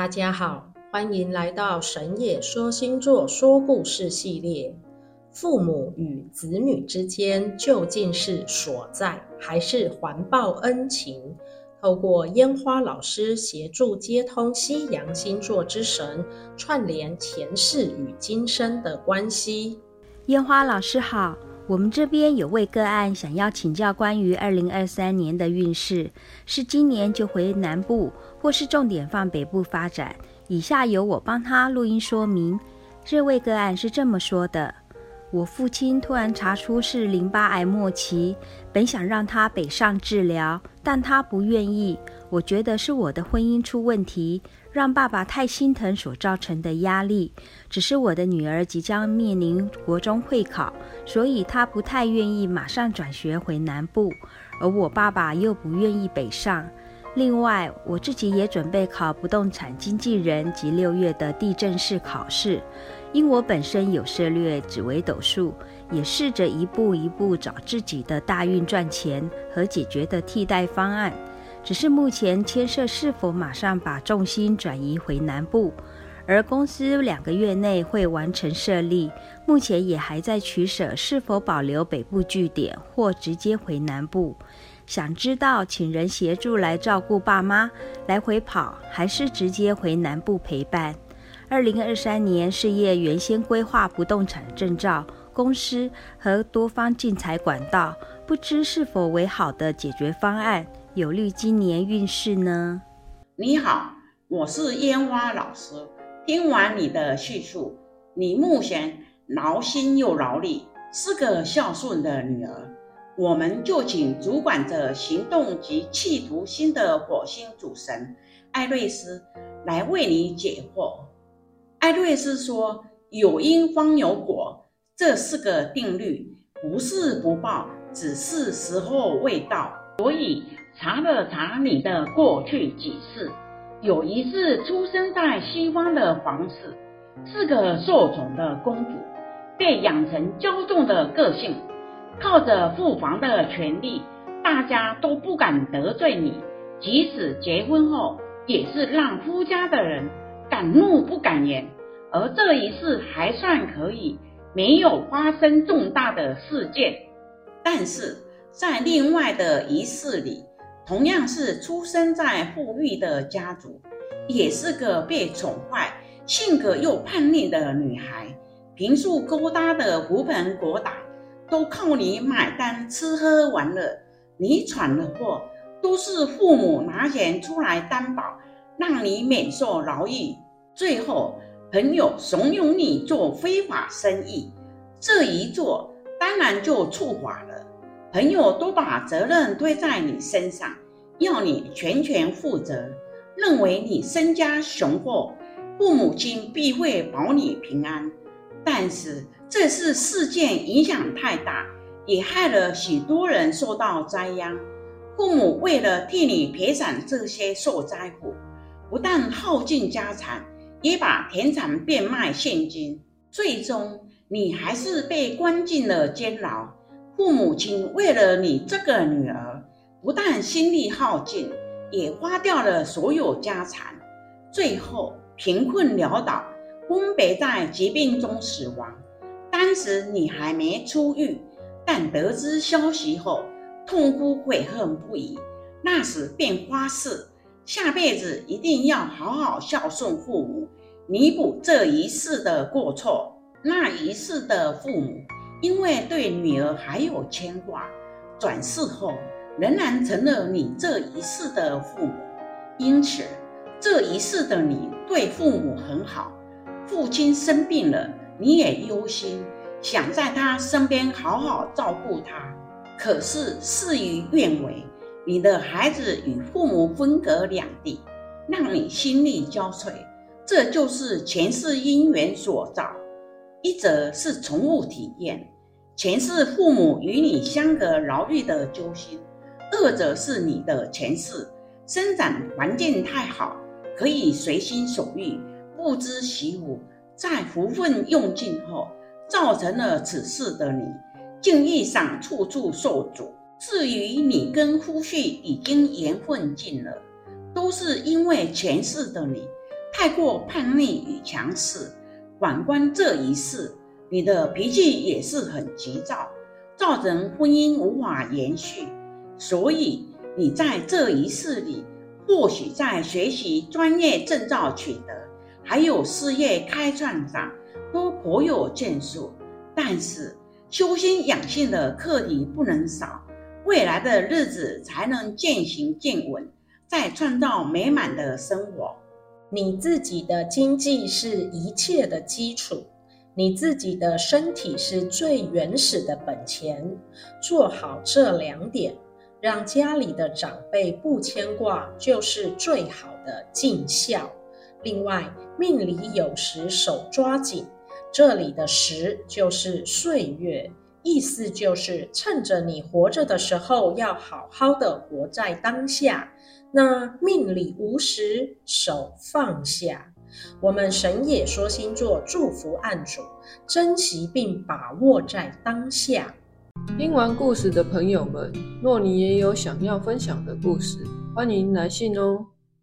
大家好，欢迎来到神野说星座说故事系列。父母与子女之间究竟是所在还是还报恩情？透过烟花老师协助接通西洋星座之神，串联前世与今生的关系。烟花老师好，我们这边有位个案想要请教关于二零二三年的运势，是今年就回南部，或是重点放北部发展？以下由我帮他录音说明。这位个案是这么说的。我父亲突然查出是淋巴癌末期，本想让他北上治疗，但他不愿意。我觉得是我的婚姻出问题，让爸爸太心疼所造成的压力。只是我的女儿即将面临国中会考，所以他不太愿意马上转学回南部，而我爸爸又不愿意北上。另外，我自己也准备考不动产经纪人及六月的地政士考试。因我本身有涉略紫微斗数，也试着一步一步找自己的大运赚钱和解决的替代方案。只是目前牵涉是否马上把重心转移回南部，而公司两个月内会完成设立，目前也还在取舍是否保留北部据点或直接回南部。想知道请人协助来照顾爸妈，来回跑，还是直接回南部陪伴？二零二三年事业原先规划不动产证照、公司和多方进财管道，不知是否为好的解决方案，有利今年运势呢？你好，我是烟花老师。听完你的叙述，你目前劳心又劳力，是个孝顺的女儿。我们就请主管着行动及企图心的火星主神艾瑞斯来为你解惑。艾瑞斯说：“有因方有果，这是个定律，不是不报，只是时候未到。所以查了查你的过去几世，有一次出生在西方的皇室，是个受宠的公主，被养成骄纵的个性，靠着父皇的权力，大家都不敢得罪你，即使结婚后，也是让夫家的人。”敢怒不敢言，而这一世还算可以，没有发生重大的事件。但是在另外的一世里，同样是出生在富裕的家族，也是个被宠坏、性格又叛逆的女孩。平素勾搭的狐朋狗党，都靠你买单、吃喝玩乐。你闯的祸，都是父母拿钱出来担保。让你免受劳役，最后朋友怂恿你做非法生意，这一做当然就触法了。朋友都把责任推在你身上，要你全权负责，认为你身家雄厚，父母亲必会保你平安。但是这次事件影响太大，也害了许多人受到灾殃。父母为了替你赔偿这些受灾户。不但耗尽家产，也把田产变卖现金，最终你还是被关进了监牢。父母亲为了你这个女儿，不但心力耗尽，也花掉了所有家产，最后贫困潦倒，分别在疾病中死亡。当时你还没出狱，但得知消息后，痛哭悔恨不已。那时便发誓。下辈子一定要好好孝顺父母，弥补这一世的过错。那一世的父母因为对女儿还有牵挂，转世后仍然成了你这一世的父母。因此，这一世的你对父母很好。父亲生病了，你也忧心，想在他身边好好照顾他。可是事与愿违。你的孩子与父母分隔两地，让你心力交瘁，这就是前世因缘所造。一则是宠物体验，前世父母与你相隔劳碌的揪心；二则是你的前世生长环境太好，可以随心所欲，不知习武，在福分用尽后，造成了此世的你境遇上处处受阻。至于你跟夫婿已经缘分尽了，都是因为前世的你太过叛逆与强势。反观这一世，你的脾气也是很急躁，造成婚姻无法延续。所以你在这一世里，或许在学习专业证照取得，还有事业开创上，都颇有建树。但是修心养性的课题不能少，未来的日子才能渐行渐稳，再创造美满的生活。你自己的经济是一切的基础，你自己的身体是最原始的本钱。做好这两点，让家里的长辈不牵挂，就是最好的尽孝。另外，命里有时手抓紧，这里的时就是岁月，意思就是趁着你活着的时候，要好好的活在当下。那命里无时，手放下。我们神也说星座祝福案主，珍惜并把握在当下。听完故事的朋友们，若你也有想要分享的故事，欢迎来信哦。